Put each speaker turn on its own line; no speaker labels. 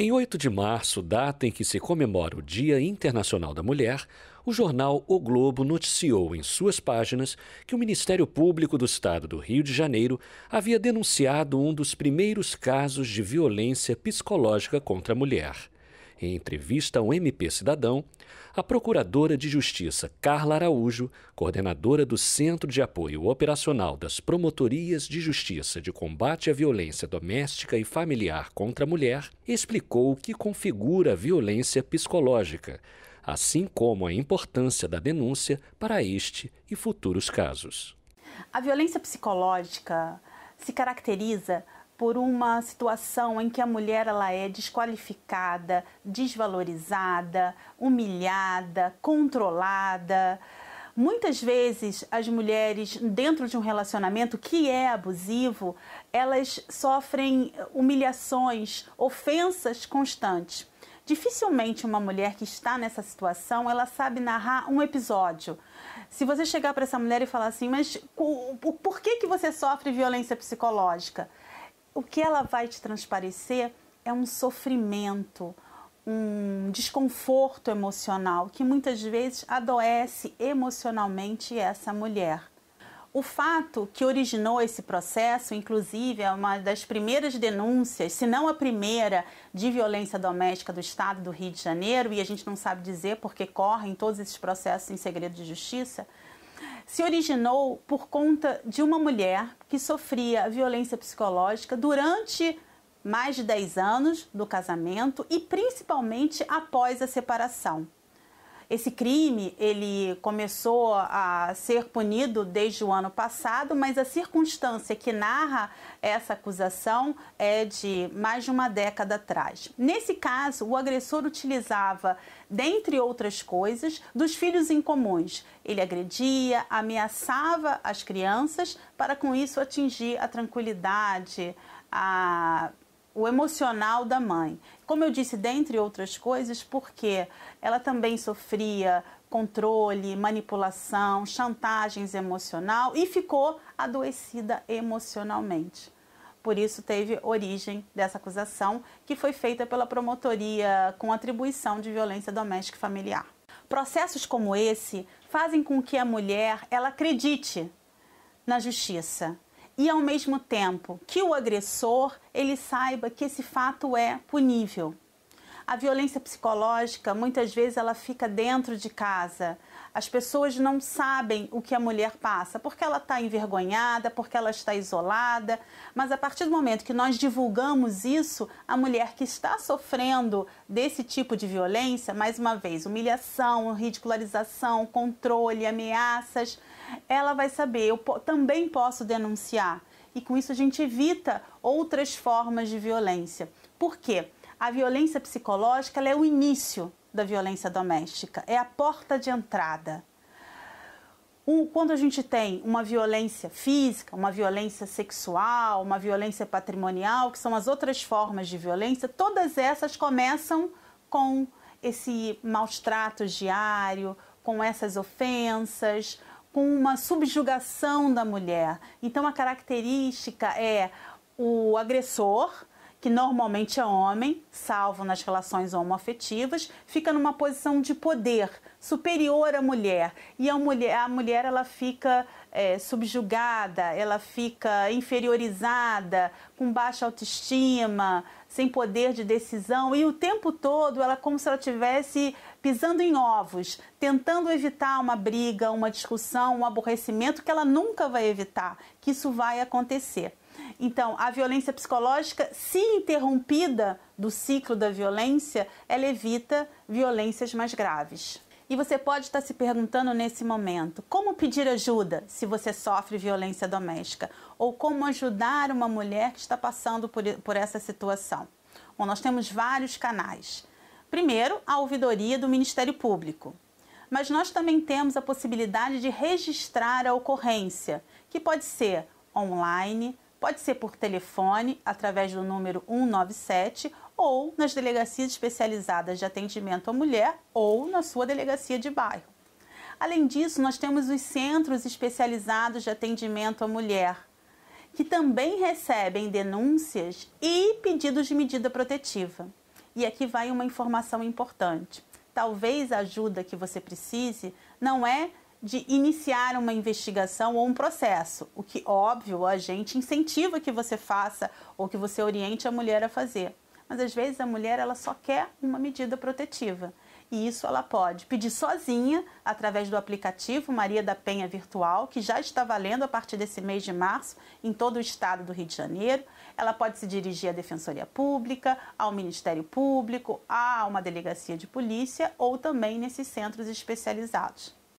Em 8 de março, data em que se comemora o Dia Internacional da Mulher, o jornal O Globo noticiou em suas páginas que o Ministério Público do Estado do Rio de Janeiro havia denunciado um dos primeiros casos de violência psicológica contra a mulher. Em entrevista ao MP Cidadão, a Procuradora de Justiça Carla Araújo, coordenadora do Centro de Apoio Operacional das Promotorias de Justiça de Combate à Violência Doméstica e Familiar contra a Mulher, explicou o que configura a violência psicológica, assim como a importância da denúncia para este e futuros casos.
A violência psicológica se caracteriza por uma situação em que a mulher ela é desqualificada, desvalorizada, humilhada, controlada. Muitas vezes as mulheres dentro de um relacionamento que é abusivo, elas sofrem humilhações, ofensas constantes. Dificilmente uma mulher que está nessa situação, ela sabe narrar um episódio. Se você chegar para essa mulher e falar assim, mas por que que você sofre violência psicológica? O que ela vai te transparecer é um sofrimento, um desconforto emocional que muitas vezes adoece emocionalmente essa mulher. O fato que originou esse processo, inclusive, é uma das primeiras denúncias, se não a primeira, de violência doméstica do estado do Rio de Janeiro, e a gente não sabe dizer porque correm todos esses processos em segredo de justiça, se originou por conta de uma mulher que sofria violência psicológica durante mais de 10 anos do casamento e principalmente após a separação. Esse crime ele começou a ser punido desde o ano passado, mas a circunstância que narra essa acusação é de mais de uma década atrás. Nesse caso, o agressor utilizava, dentre outras coisas, dos filhos incomuns. Ele agredia, ameaçava as crianças para com isso atingir a tranquilidade, a o emocional da mãe. Como eu disse, dentre outras coisas, porque ela também sofria controle, manipulação, chantagens emocional e ficou adoecida emocionalmente. Por isso teve origem dessa acusação que foi feita pela promotoria com atribuição de violência doméstica e familiar. Processos como esse fazem com que a mulher ela acredite na justiça, e ao mesmo tempo que o agressor ele saiba que esse fato é punível. A violência psicológica muitas vezes ela fica dentro de casa. As pessoas não sabem o que a mulher passa, porque ela está envergonhada, porque ela está isolada. Mas a partir do momento que nós divulgamos isso, a mulher que está sofrendo desse tipo de violência, mais uma vez, humilhação, ridicularização, controle, ameaças, ela vai saber, eu também posso denunciar. E com isso a gente evita outras formas de violência. Por quê? A violência psicológica é o início da violência doméstica, é a porta de entrada. Um, quando a gente tem uma violência física, uma violência sexual, uma violência patrimonial, que são as outras formas de violência, todas essas começam com esse maus tratos diário, com essas ofensas, com uma subjugação da mulher. Então a característica é o agressor que normalmente é homem, salvo nas relações homoafetivas, fica numa posição de poder superior à mulher. E a mulher, a mulher ela fica é, subjugada, ela fica inferiorizada, com baixa autoestima, sem poder de decisão e o tempo todo ela como se ela estivesse pisando em ovos, tentando evitar uma briga, uma discussão, um aborrecimento que ela nunca vai evitar, que isso vai acontecer. Então, a violência psicológica, se interrompida do ciclo da violência, ela evita violências mais graves. E você pode estar se perguntando nesse momento: como pedir ajuda se você sofre violência doméstica? Ou como ajudar uma mulher que está passando por, por essa situação? Bom, nós temos vários canais. Primeiro, a ouvidoria do Ministério Público. Mas nós também temos a possibilidade de registrar a ocorrência, que pode ser online, Pode ser por telefone, através do número 197, ou nas delegacias especializadas de atendimento à mulher ou na sua delegacia de bairro. Além disso, nós temos os centros especializados de atendimento à mulher, que também recebem denúncias e pedidos de medida protetiva. E aqui vai uma informação importante. Talvez a ajuda que você precise não é de iniciar uma investigação ou um processo, o que, óbvio, a gente incentiva que você faça ou que você oriente a mulher a fazer. Mas às vezes a mulher ela só quer uma medida protetiva. E isso ela pode pedir sozinha através do aplicativo Maria da Penha Virtual, que já está valendo a partir desse mês de março em todo o estado do Rio de Janeiro. Ela pode se dirigir à Defensoria Pública, ao Ministério Público, a uma delegacia de polícia ou também nesses centros especializados.